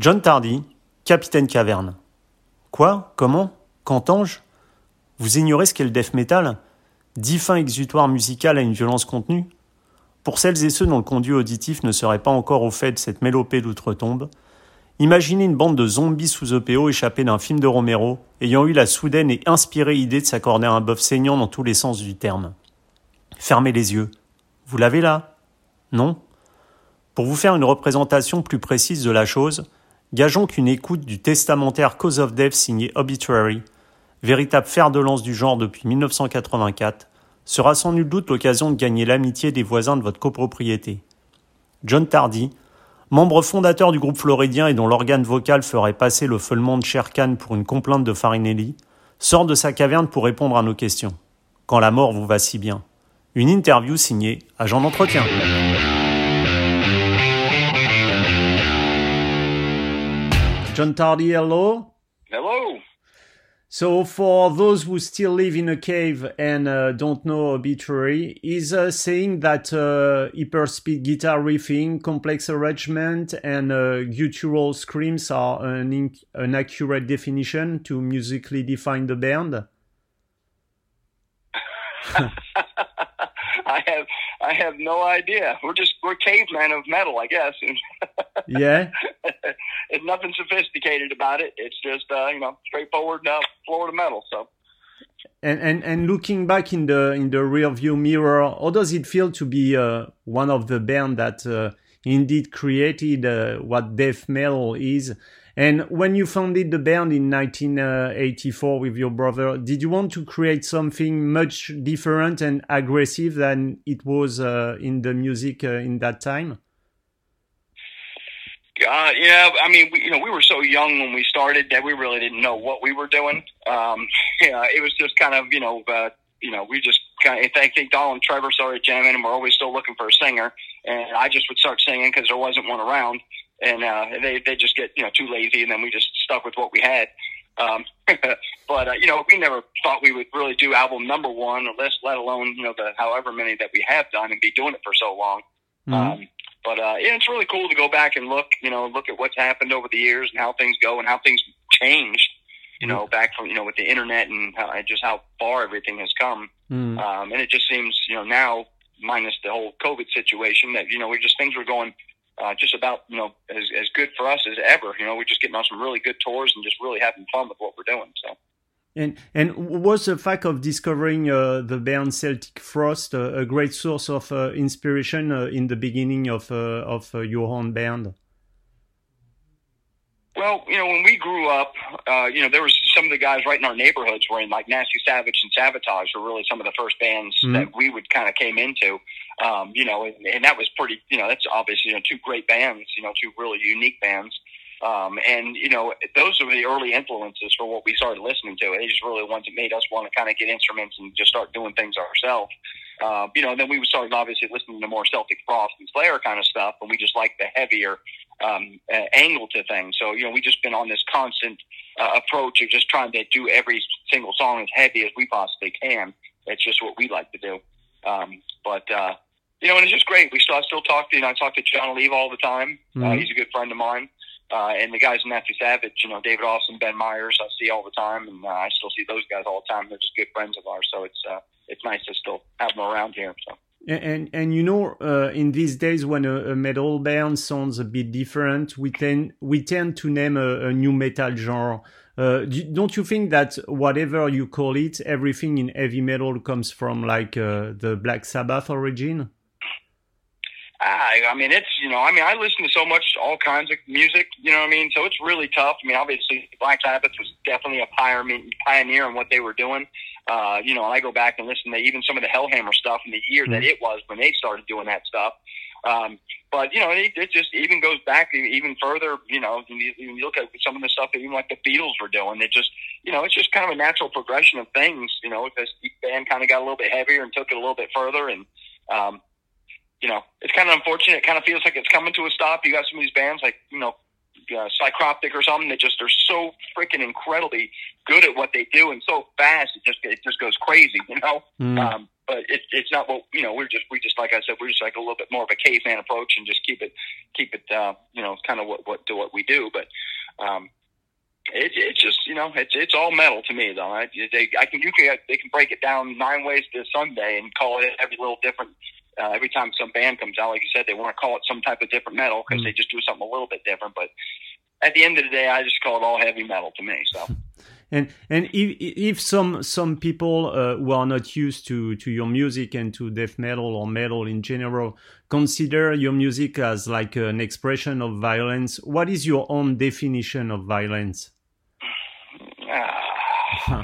John Tardy, capitaine caverne. Quoi? Comment? Qu'entends-je? Vous ignorez ce qu'est le death metal? Dix fins exutoires musicales à une violence contenue? Pour celles et ceux dont le conduit auditif ne serait pas encore au fait de cette mélopée d'outre-tombe, imaginez une bande de zombies sous EPO échappés d'un film de Romero, ayant eu la soudaine et inspirée idée de s'accorder un bœuf saignant dans tous les sens du terme. Fermez les yeux. Vous l'avez là? Non? Pour vous faire une représentation plus précise de la chose, Gageons qu'une écoute du testamentaire Cause of Death signé Obituary, véritable fer de lance du genre depuis 1984, sera sans nul doute l'occasion de gagner l'amitié des voisins de votre copropriété. John Tardy, membre fondateur du groupe floridien et dont l'organe vocal ferait passer le feulement de Sherkan pour une complainte de Farinelli, sort de sa caverne pour répondre à nos questions. Quand la mort vous va si bien. Une interview signée Agent d'entretien. John Tardy, hello. Hello. So, for those who still live in a cave and uh, don't know obituary, is uh, saying that uh, hyperspeed guitar riffing, complex arrangement, and uh, guttural screams are an, an accurate definition to musically define the band? I have I have no idea. We're just we're cavemen of metal, I guess. yeah. Nothing sophisticated about it. It's just uh, you know straightforward uh, Florida metal. So. And, and and looking back in the in the rear view mirror, how does it feel to be uh, one of the band that uh, indeed created uh, what death metal is? And when you founded the band in 1984 with your brother, did you want to create something much different and aggressive than it was uh, in the music uh, in that time? God, yeah. I mean, we, you know, we were so young when we started that we really didn't know what we were doing. Um, yeah, it was just kind of, you know, uh, you know, we just kind of, I think Donald and Trevor started jamming and we're always still looking for a singer. And I just would start singing because there wasn't one around and uh, they they just get you know too lazy, and then we just stuck with what we had. Um, but uh, you know, we never thought we would really do album number one, or less, let alone you know the however many that we have done and be doing it for so long. Mm-hmm. Um, but uh, yeah, it's really cool to go back and look, you know, look at what's happened over the years and how things go and how things changed. You know, mm-hmm. back from you know with the internet and how, just how far everything has come. Mm-hmm. Um, and it just seems you know now, minus the whole COVID situation, that you know we just things were going uh, just about you know as, as good for us as ever. You know, we're just getting on some really good tours and just really having fun with what we're doing. So. And and was the fact of discovering uh, the band Celtic Frost uh, a great source of uh, inspiration uh, in the beginning of uh, of your own band? Well, you know, when we grew up, you know, there was some of the guys right in our neighborhoods were in like Nasty Savage and Savatage were really some of the first bands mm-hmm. that we would kind of came into. Um, you know, and, and that was pretty, you know, that's obviously, you know, two great bands, you know, two really unique bands. Um, and you know, those are the early influences for what we started listening to. They just really the ones that made us want to kind of get instruments and just start doing things ourselves. Uh, you know, then we started obviously listening to more Celtic Frost and Slayer kind of stuff, and we just like the heavier um, uh, angle to things. So you know, we just been on this constant uh, approach of just trying to do every single song as heavy as we possibly can. It's just what we like to do. Um, but uh, you know, and it's just great. We still I still talk to you know I talk to Jon Oliva all the time. Uh, mm-hmm. Uh, he's a good friend of mine. Uh, and the guys in Nasty Savage, you know, David Austin, Ben Myers, I see all the time, and uh, I still see those guys all the time. They're just good friends of ours, so it's uh, it's nice to still have them around here. So. And and you know, uh, in these days when a, a, metal band sounds a bit different, we tend we tend to name a, a new metal genre. Uh, don't you think that whatever you call it, everything in heavy metal comes from like uh, the Black Sabbath origin? I, I mean, it's you know, I mean, I listen to so much, all kinds of music. You know what I mean? So it's really tough. I mean, obviously, Black Sabbath was definitely a pioneer in what they were doing. Uh, you know, I go back and listen to even some of the Hellhammer stuff in the year mm-hmm. that it was when they started doing that stuff. Um, but you know, it, it just even goes back even further. You know, you, you look at some of the stuff that even like the Beatles were doing. It just, you know, it's just kind of a natural progression of things. You know, this band kind of got a little bit heavier and took it a little bit further, and um, you know, it's kind of unfortunate. It kind of feels like it's coming to a stop. You got some of these bands like, you know, uh, Psycroptic or something that just are so freaking incredibly good at what they do and so fast it just it just goes crazy, you know. Mm. Um, but it, it's not what you know. We're just we just like I said, we're just like a little bit more of a caveman approach and just keep it keep it uh, you know kind of what what do what we do. But um, it, it's just you know it's it's all metal to me though. I, they I can you can they can break it down nine ways to Sunday and call it every little different. Uh, every time some band comes out, like you said, they want to call it some type of different metal because mm. they just do something a little bit different. But at the end of the day, I just call it all heavy metal to me. So. And and if if some some people uh, who are not used to to your music and to death metal or metal in general consider your music as like an expression of violence, what is your own definition of violence? Uh,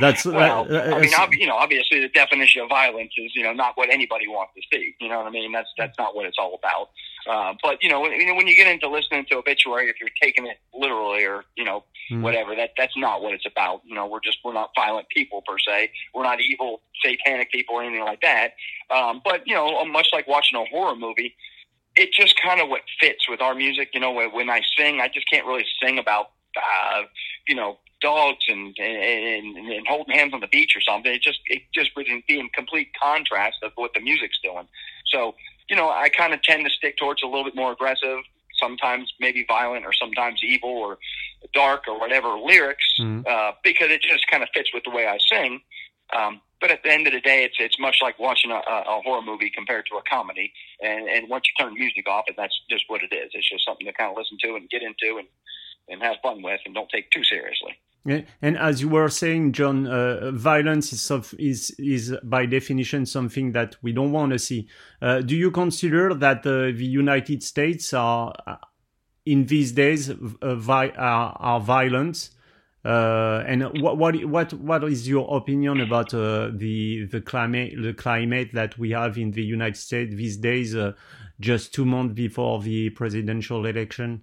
That's well. Uh, I mean, ob- you know, obviously the definition of violence is you know not what anybody wants to see. You know what I mean? That's that's not what it's all about. Uh, but you know, when, when you get into listening to obituary, if you're taking it literally or you know mm. whatever, that that's not what it's about. You know, we're just we're not violent people per se. We're not evil satanic people or anything like that. Um, but you know, much like watching a horror movie, it just kind of what fits with our music. You know, when, when I sing, I just can't really sing about uh, you know dogs and, and and holding hands on the beach or something. It just it just would be in complete contrast of what the music's doing. So you know, I kind of tend to stick towards a little bit more aggressive, sometimes maybe violent or sometimes evil or dark or whatever lyrics, mm-hmm. uh, because it just kind of fits with the way I sing. Um, but at the end of the day, it's it's much like watching a, a horror movie compared to a comedy. And and once you turn music off, and that's just what it is. It's just something to kind of listen to and get into and and have fun with, and don't take too seriously. And as you were saying, John, uh, violence is, is is by definition something that we don't want to see. Uh, do you consider that uh, the United States are, uh, in these days, uh, vi- are, are violent? Uh, and what what what what is your opinion about the the climate the climate that we have in the United States these days, just two months before the presidential election?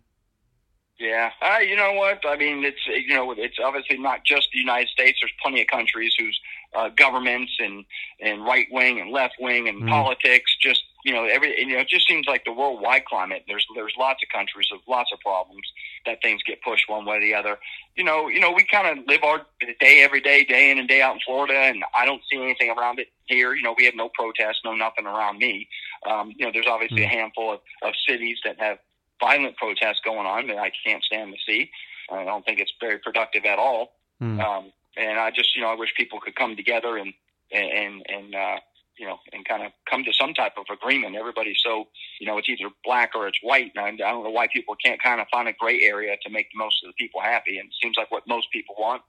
Yeah, uh, you know what? I mean, it's you know, it's obviously not just the United States. There's plenty of countries whose uh, governments and and right wing and left wing and mm. politics just you know every you know it just seems like the worldwide climate. There's there's lots of countries with lots of problems that things get pushed one way or the other. You know, you know, we kind of live our day every day, day in and day out in Florida, and I don't see anything around it here. You know, we have no protests, no nothing around me. Um, you know, there's obviously mm. a handful of, of cities that have violent protests going on that I can't stand to see. I don't think it's very productive at all. Mm. Um, and I just, you know, I wish people could come together and and and uh, you know, and kind of come to some type of agreement. Everybody's so, you know, it's either black or it's white. And I, I don't know why people can't kind of find a gray area to make most of the people happy. And it seems like what most people want,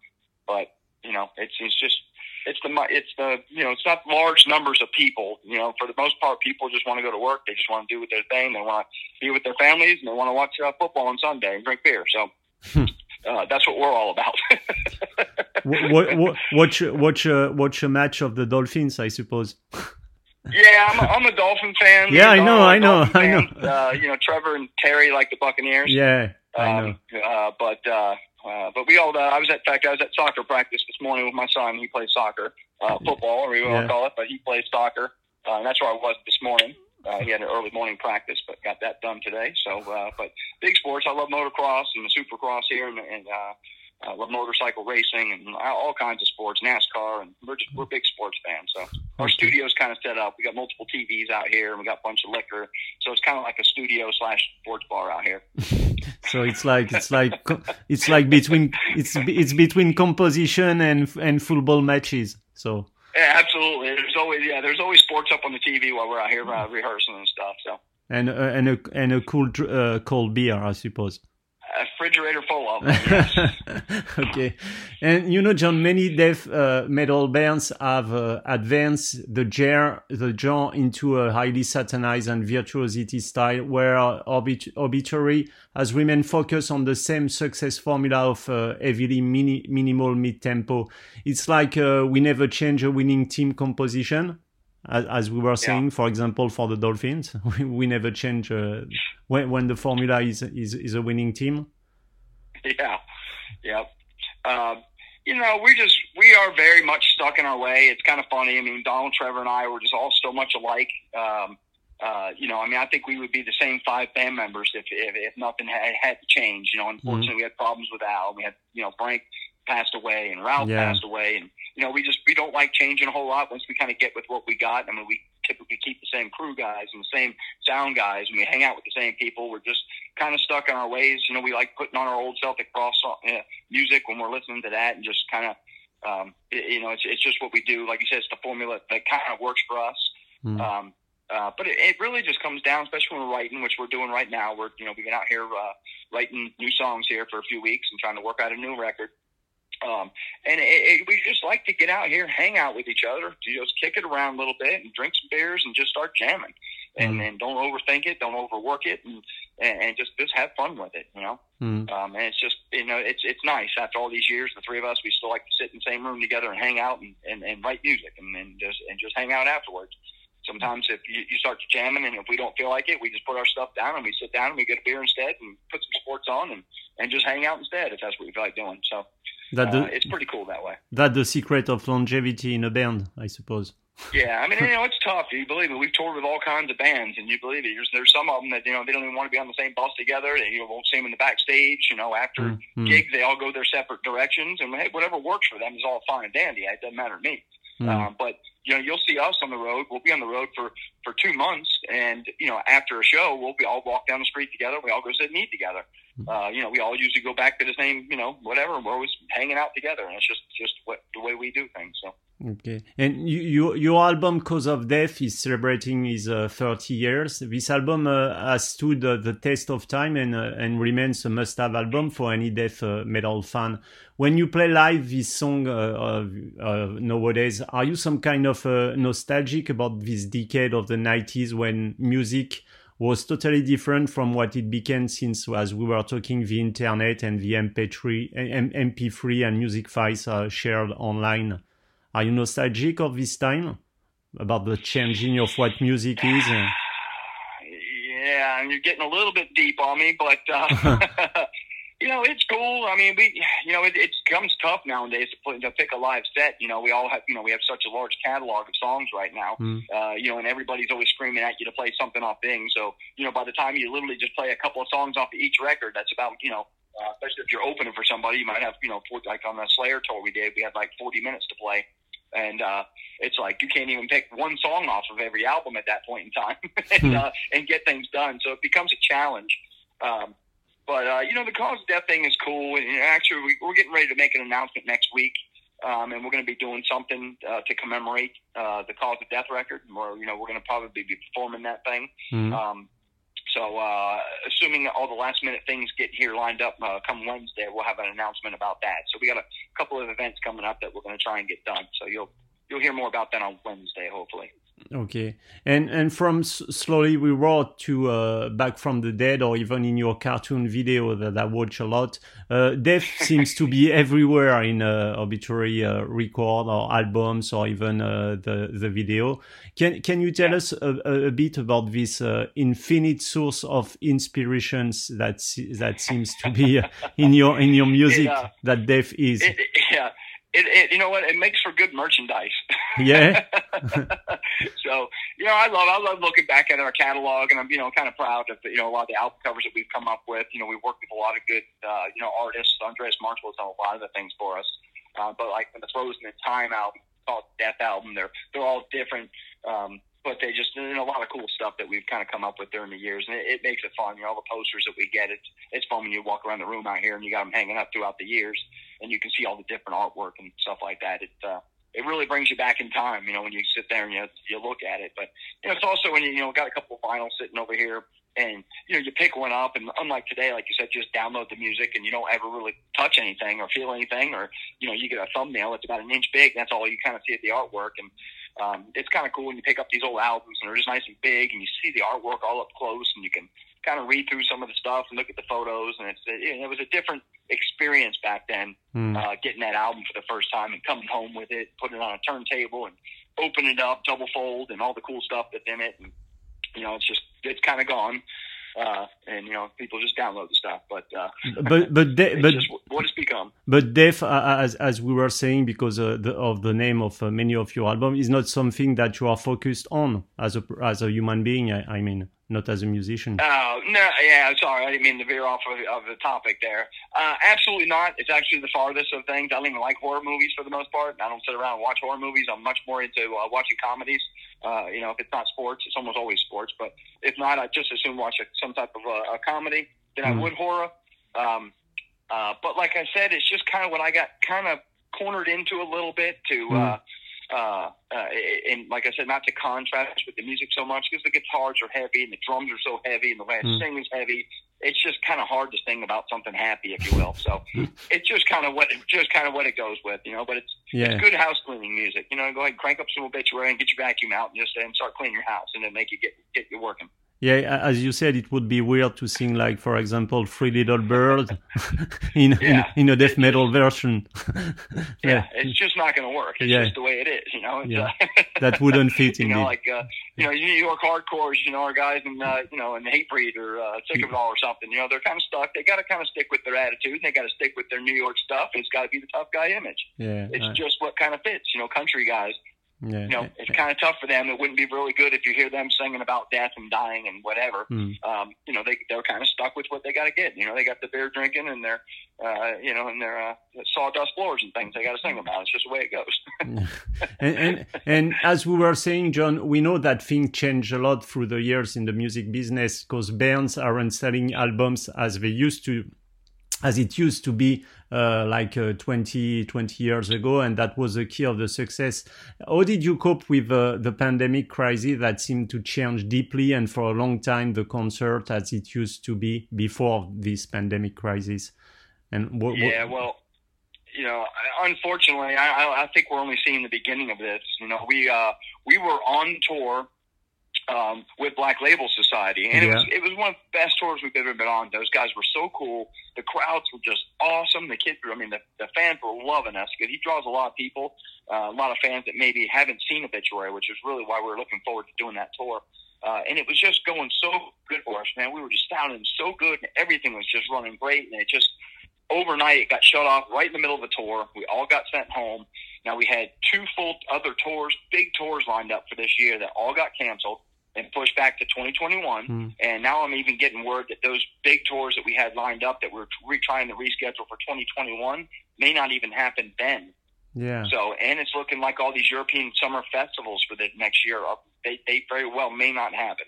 but you know, it's it's just it's the it's the you know it's not large numbers of people. You know, for the most part, people just want to go to work. They just want to do with their thing. They want to be with their families, and they want to watch uh, football on Sunday and drink beer. So. Hmm. Uh, that's what we're all about. what, what, watch watch uh, watch a match of the Dolphins, I suppose. yeah, I'm a, I'm a Dolphin fan. Yeah, I know, I know, I know. Uh, you know, Trevor and Terry like the Buccaneers. Yeah, I know. Um, uh, but uh, uh, but we all, uh, I was at, in fact, I was at soccer practice this morning with my son. He plays soccer, uh, football, or we yeah. Want to call it, but he plays soccer. Uh, and that's where I was this morning. Uh, he had an early morning practice, but got that done today. So, uh, but big sports. I love motocross and the supercross here, and, and uh, I love motorcycle racing and all kinds of sports, NASCAR, and we're just we're big sports fans. So our studio's kind of set up. We got multiple TVs out here, and we got a bunch of liquor. So it's kind of like a studio slash sports bar out here. so it's like it's like it's like between it's it's between composition and and football matches. So yeah, absolutely. There's always yeah, there's always sports up on the TV while we're out here uh, rehearsing and stuff. So and uh, and a and a cool uh, cold beer, I suppose refrigerator full of them. Yes. okay, and you know, John, many death uh, metal bands have uh, advanced the genre, the genre into a highly satanized and virtuosity style, where Obit- Obituary has remained focused on the same success formula of uh, heavily mini- minimal mid-tempo. It's like uh, we never change a winning team composition as, as we were saying, yeah. for example, for the Dolphins, we, we never change uh, when, when the formula is, is, is a winning team. Yeah, yeah. Um, you know, we just we are very much stuck in our way. It's kind of funny. I mean, Donald, Trevor, and I were just all so much alike. Um, uh, you know, I mean, I think we would be the same five band members if if, if nothing had had to change. You know, unfortunately, mm-hmm. we had problems with Al. We had you know Frank passed away and Ralph yeah. passed away, and you know we just we don't like changing a whole lot once we kind of get with what we got. I mean, we typically keep the same crew guys and the same sound guys, and we hang out with the same people. We're just kind of stuck in our ways. You know, we like putting on our old Celtic Frost uh, music when we're listening to that, and just kind of um, it, you know, it's it's just what we do. Like you said, it's the formula that kind of works for us. Mm. Um, uh, but it, it really just comes down, especially when we're writing, which we're doing right now. We're, you know, we've been out here uh, writing new songs here for a few weeks and trying to work out a new record. Um, and it, it, we just like to get out here, hang out with each other, just kick it around a little bit, and drink some beers, and just start jamming. And, mm. and don't overthink it, don't overwork it, and, and and just just have fun with it, you know. Mm. Um, and it's just you know it's it's nice after all these years. The three of us, we still like to sit in the same room together and hang out and, and, and write music, and, and just and just hang out afterwards sometimes if you, you start jamming and if we don't feel like it, we just put our stuff down and we sit down and we get a beer instead and put some sports on and, and just hang out instead if that's what we feel like doing. So that the, uh, it's pretty cool that way. That's the secret of longevity in a band, I suppose. Yeah, I mean, you know, it's tough. You believe it. We've toured with all kinds of bands, and you believe it. There's, there's some of them that you know they don't even want to be on the same bus together. They you know, won't see them in the backstage. You know, after mm-hmm. gigs, they all go their separate directions, and hey, whatever works for them is all fine and dandy. It doesn't matter to me. Um, but you know, you'll see us on the road. We'll be on the road for for two months, and you know, after a show, we'll be all walk down the street together. We all go sit and eat together. Hmm. Uh, you know, we all usually go back to the same, you know, whatever. We're always hanging out together, and it's just just what the way we do things. So. Okay, and you, you, your album "Cause of Death" is celebrating his uh, 30 years. This album uh, has stood uh, the test of time and uh, and remains a must-have album for any death uh, metal fan. When you play live this song uh, nowadays, are you some kind of nostalgic about this decade of the 90s when music was totally different from what it became since, as we were talking, the internet and the MP3, MP3 and music files are shared online? Are you nostalgic of this time about the changing of what music is? Yeah, and you're getting a little bit deep on me, but uh, you know it's cool. I mean, we you know it, it becomes tough nowadays to put to pick a live set. You know, we all have you know we have such a large catalog of songs right now. Mm. Uh, you know, and everybody's always screaming at you to play something off Bing. So you know, by the time you literally just play a couple of songs off of each record, that's about you know uh, especially if you're opening for somebody, you might have, you know, like on the Slayer tour we did, we had like 40 minutes to play. And uh, it's like you can't even pick one song off of every album at that point in time and, hmm. uh, and get things done. So it becomes a challenge. Um, but, uh, you know, the cause of death thing is cool. And actually, we, we're getting ready to make an announcement next week. Um, and we're going to be doing something uh, to commemorate uh, the cause of death record. Where you know we're going to probably be performing that thing. Mm-hmm. Um, so, uh, assuming all the last minute things get here lined up uh, come Wednesday, we'll have an announcement about that. So, we got a couple of events coming up that we're going to try and get done. So, you'll you'll hear more about that on Wednesday, hopefully. Okay, and and from slowly we rot to uh, back from the dead, or even in your cartoon video that I watch a lot, uh, death seems to be everywhere in uh, obituary uh, record or albums or even uh, the the video. Can can you tell yeah. us a, a, bit about this uh, infinite source of inspirations that that seems to be in your in your music that death is? It, yeah it, it, you know what? It makes for good merchandise. Yeah. so, you know, I love, I love looking back at our catalog and I'm, you know, kind of proud of, you know, a lot of the album covers that we've come up with. You know, we've worked with a lot of good, uh, you know, artists. Andreas Marshall has done a lot of the things for us. Uh, but like the Frozen in Time album, called Death album, they're, they're all different. Um, but they just know, a lot of cool stuff that we've kind of come up with during the years, and it, it makes it fun. You know, all the posters that we get, it's it's fun when you walk around the room out here and you got them hanging up throughout the years, and you can see all the different artwork and stuff like that. It uh, it really brings you back in time. You know, when you sit there and you you look at it, but you know, it's also when you you know got a couple of vinyls sitting over here. And you know, you pick one up, and unlike today, like you said, just download the music, and you don't ever really touch anything or feel anything, or you know, you get a thumbnail that's about an inch big. That's all you kind of see at the artwork, and um, it's kind of cool when you pick up these old albums and they're just nice and big, and you see the artwork all up close, and you can kind of read through some of the stuff and look at the photos. And it's it, it was a different experience back then, mm. uh, getting that album for the first time and coming home with it, putting it on a turntable, and opening it up, double fold, and all the cool stuff that's in it. And you know, it's just it's kind of gone uh, and you know people just download the stuff. But uh, but but de- but what it's become. But death, uh, as as we were saying, because uh, the, of the name of uh, many of your albums, is not something that you are focused on as a as a human being. I, I mean, not as a musician. Oh no, yeah, sorry, I didn't mean to veer off of, of the topic there. Uh, absolutely not. It's actually the farthest of things. I don't even like horror movies for the most part. I don't sit around and watch horror movies. I'm much more into uh, watching comedies. Uh, you know, if it's not sports, it's almost always sports. But if not, I just assume watch a, some type of a, a comedy than mm. I would horror. Um, uh, but like I said, it's just kind of what I got kind of cornered into a little bit to. Mm. Uh, uh, uh, and like I said, not to contrast with the music so much because the guitars are heavy and the drums are so heavy and the way I mm. sing is heavy. It's just kind of hard to sing about something happy, if you will. So it's just kind of what it, just kind of what it goes with, you know. But it's yeah. it's good house cleaning music, you know. Go ahead, crank up some obituary and get your vacuum out and just and start cleaning your house, and then make you get get you working. Yeah, as you said, it would be weird to sing like, for example, "Three Little Birds" in, yeah. in, in a death metal version. yeah, it's just not going to work. It's yeah. just the way it is, you know. It's, yeah. Uh, that wouldn't fit. you know, like uh, you know, New York hardcores, you know, our guys in uh, you know in Hatebreed or uh, Sick of It All or something. You know, they're kind of stuck. They got to kind of stick with their attitude. They got to stick with their New York stuff. It's got to be the tough guy image. Yeah, it's just what kind of fits. You know, country guys yeah. You know, it's kind of tough for them. It wouldn't be really good if you hear them singing about death and dying and whatever. Mm. Um, you know, they they're kind of stuck with what they got to get. You know, they got the beer drinking and their, uh, you know, and their uh, sawdust floors and things they got to sing about. It's just the way it goes. and, and and as we were saying, John, we know that things change a lot through the years in the music business because bands aren't selling albums as they used to as it used to be uh, like uh, 20, 20 years ago, and that was the key of the success. How did you cope with uh, the pandemic crisis that seemed to change deeply and for a long time the concert as it used to be before this pandemic crisis? And what, yeah, well, you know, unfortunately, I, I think we're only seeing the beginning of this. You know, we uh, we were on tour um, with Black Label Society, and yeah. it was it was one of the best tours we've ever been on. Those guys were so cool. The crowds were just awesome. The kids, were, I mean, the, the fans were loving us because he draws a lot of people, uh, a lot of fans that maybe haven't seen Obituary, which is really why we are looking forward to doing that tour. Uh, and it was just going so good for us, man. We were just sounding so good, and everything was just running great. And it just overnight it got shut off right in the middle of the tour. We all got sent home. Now we had two full other tours, big tours lined up for this year that all got canceled and pushed back to 2021. Mm. And now I'm even getting word that those big tours that we had lined up that we're re- trying to reschedule for 2021 may not even happen then. Yeah. So, and it's looking like all these European summer festivals for the next year, they, they very well may not happen.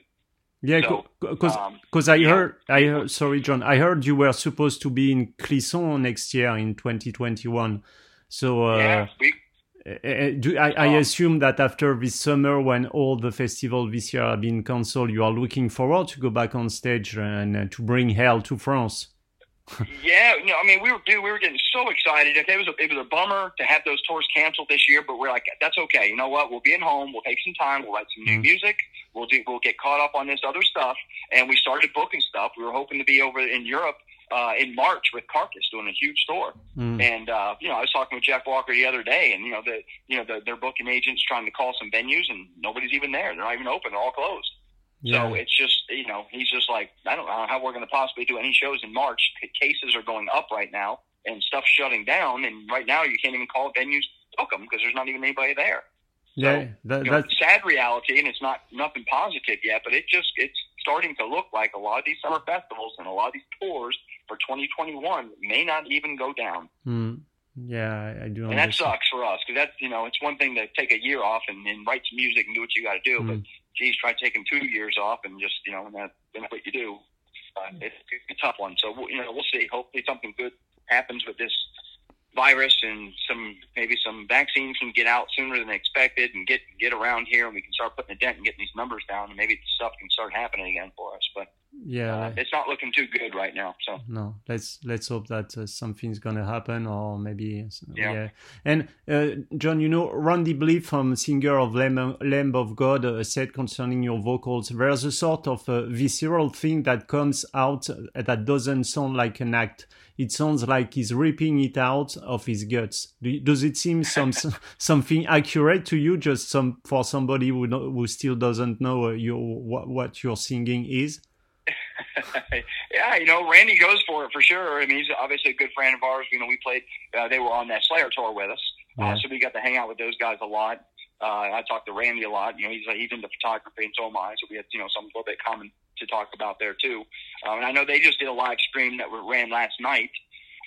Yeah, because so, um, I yeah. heard I heard sorry John I heard you were supposed to be in Clisson next year in 2021. So uh, yeah, we do, I, I, assume that after this summer, when all the festivals this year have been cancelled, you are looking forward to go back on stage and uh, to bring hell to France. yeah, you know, I mean, we were dude, we were getting so excited. It was a, it was a bummer to have those tours canceled this year, but we're like, that's okay. You know what? We'll be at home. We'll take some time. We'll write some new mm-hmm. music. We'll do. We'll get caught up on this other stuff. And we started booking stuff. We were hoping to be over in Europe uh, in March with Carcass doing a huge tour. Mm. And uh, you know, I was talking with Jeff Walker the other day, and you know, the you know, the, their booking agents trying to call some venues, and nobody's even there. They're not even open. They're all closed. Yeah. So it's just you know, he's just like, I don't know how we're going to possibly do any shows in March. Cases are going up right now, and stuff's shutting down. And right now, you can't even call venues book them because there's not even anybody there. Yeah, that, you know, that's sad reality, and it's not nothing positive yet. But it just it's starting to look like a lot of these summer festivals and a lot of these tours for 2021 may not even go down. Mm. Yeah, I, do. And that sucks for us because that's you know it's one thing to take a year off and, and write some music and do what you got to do, mm. but geez, try taking two years off and just you know and that, that's what you do. Uh, it's, it's a tough one. So you know we'll see. Hopefully something good happens with this virus and some maybe some vaccine can get out sooner than expected and get get around here and we can start putting a dent and getting these numbers down and maybe stuff can start happening again for us. But yeah uh, it's not looking too good right now so no let's let's hope that uh, something's gonna happen or maybe yeah, yeah. and uh, john you know randy blythe from singer of lamb, lamb of god uh, said concerning your vocals there's a sort of a visceral thing that comes out that doesn't sound like an act it sounds like he's ripping it out of his guts. Does it seem some something accurate to you? Just some for somebody who who still doesn't know uh, your what, what your singing is. yeah, you know, Randy goes for it for sure. I mean, he's obviously a good friend of ours. You know, we played. Uh, they were on that Slayer tour with us, uh, yeah. uh, so we got to hang out with those guys a lot. Uh, I talked to Randy a lot. You know, he's he's into photography, and so am I. So we had you know something a little bit common to talk about there too. Um, and I know they just did a live stream that ran last night.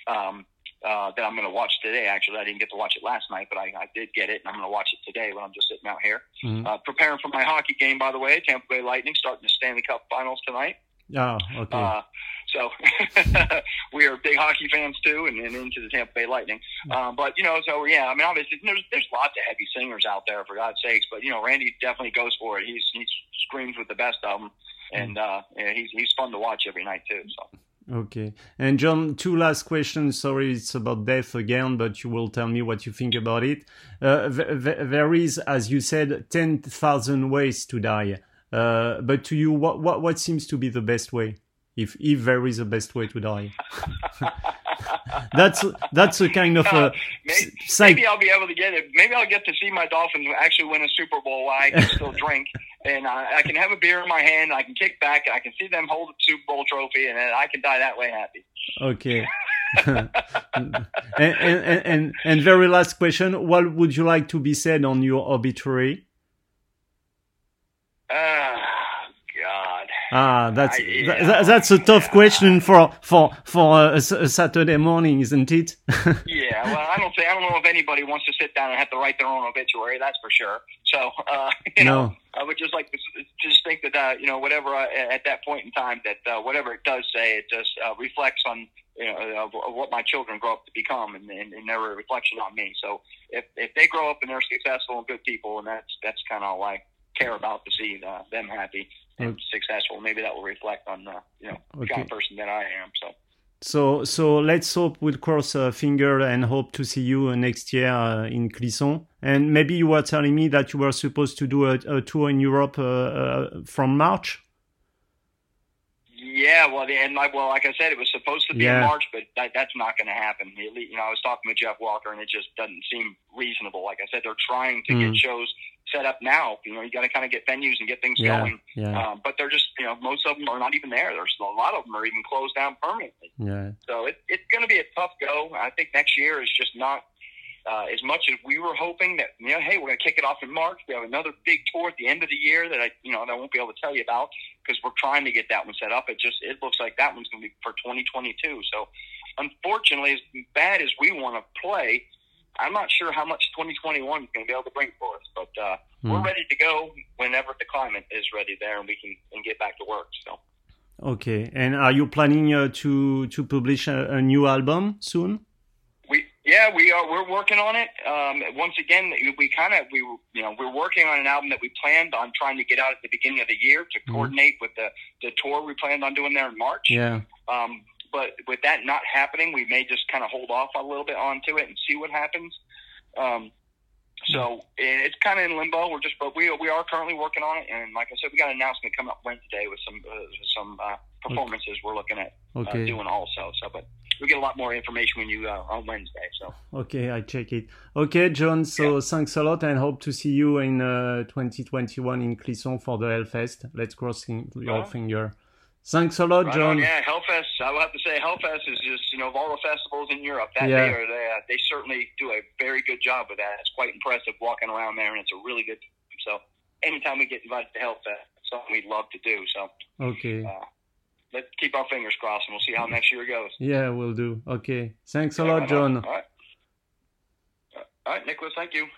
Um, uh, that I'm going to watch today. Actually, I didn't get to watch it last night, but I, I did get it, and I'm going to watch it today when I'm just sitting out here. Mm-hmm. Uh, preparing for my hockey game, by the way. Tampa Bay Lightning starting the Stanley Cup Finals tonight. Oh, okay. Uh, so we are big hockey fans too, and, and into the Tampa Bay Lightning. Um, but you know, so yeah, I mean, obviously, there's there's lots of heavy singers out there for God's sakes. But you know, Randy definitely goes for it. He's he screams with the best of them, and uh, yeah, he's he's fun to watch every night too. So. Okay. And John, two last questions. Sorry, it's about death again, but you will tell me what you think about it. Uh, there is, as you said, 10,000 ways to die. Uh, but to you, what, what, what seems to be the best way? If, if there is a best way to die. that's that's a kind of a uh, maybe, maybe, I'll be able to get it. Maybe I'll get to see my Dolphins actually win a Super Bowl while I can still drink, and I, I can have a beer in my hand. I can kick back. I can see them hold the Super Bowl trophy, and I can die that way happy. Okay. and, and, and, and very last question: What would you like to be said on your obituary? Uh, Ah, that's yeah. that, that's a tough question for for for a, a Saturday morning, isn't it? yeah, well, I don't say I don't know if anybody wants to sit down and have to write their own obituary. That's for sure. So, uh, you no. know, I would just like to just think that uh, you know whatever I, at that point in time that uh, whatever it does say, it just uh, reflects on you know of, what my children grow up to become, and, and, and they're a reflection on me. So, if if they grow up and they're successful and good people, and that's that's kind of all I care about to see uh, them happy and successful. Maybe that will reflect on the you know okay. kind of person that I am. So. So, so let's hope we'll cross a finger and hope to see you next year uh, in Clisson. And maybe you were telling me that you were supposed to do a, a tour in Europe uh, uh, from March. Yeah, well, the, and like, well, like I said, it was supposed to be yeah. in March, but that, that's not going to happen. You know, I was talking with Jeff Walker, and it just doesn't seem reasonable. Like I said, they're trying to mm. get shows set up now. You know, you got to kind of get venues and get things yeah, going. Yeah. Um, but they're just, you know, most of them are not even there. There's a lot of them are even closed down permanently. Yeah. So it, it's going to be a tough go. I think next year is just not uh, as much as we were hoping that, you know, hey, we're going to kick it off in March. We have another big tour at the end of the year that I, you know, that I won't be able to tell you about because we're trying to get that one set up. It just, it looks like that one's going to be for 2022. So unfortunately, as bad as we want to play, I'm not sure how much 2021 is going to be able to bring for us, but uh, mm. we're ready to go whenever the climate is ready there, and we can and get back to work. So. Okay, and are you planning uh, to to publish a, a, new album soon? We yeah, we are. We're working on it. Um, once again, we kind of we you know we're working on an album that we planned on trying to get out at the beginning of the year to mm. coordinate with the the tour we planned on doing there in March. Yeah. Um, but with that not happening, we may just kind of hold off a little bit onto it and see what happens. Um, so it's kind of in limbo. We're just, but we we are currently working on it, and like I said, we got an announcement coming up Wednesday with some uh, some uh, performances we're looking at okay. uh, doing also. So, but we get a lot more information when you uh, on Wednesday. So okay, I check it. Okay, John. So yeah. thanks a lot, and hope to see you in uh, 2021 in Clisson for the Hellfest. Let's cross your finger. Thanks a lot, right John. On, yeah, Hellfest. I would have to say Hellfest is just you know of all the festivals in Europe that yeah. they are they, uh, they certainly do a very good job with that. It's quite impressive walking around there, and it's a really good. So anytime we get invited to Hellfest, it's something we'd love to do. So okay. Uh, let's keep our fingers crossed, and we'll see how next year goes. Yeah, we'll do. Okay. Thanks a yeah, lot, John. All right. All right, Nicholas. Thank you.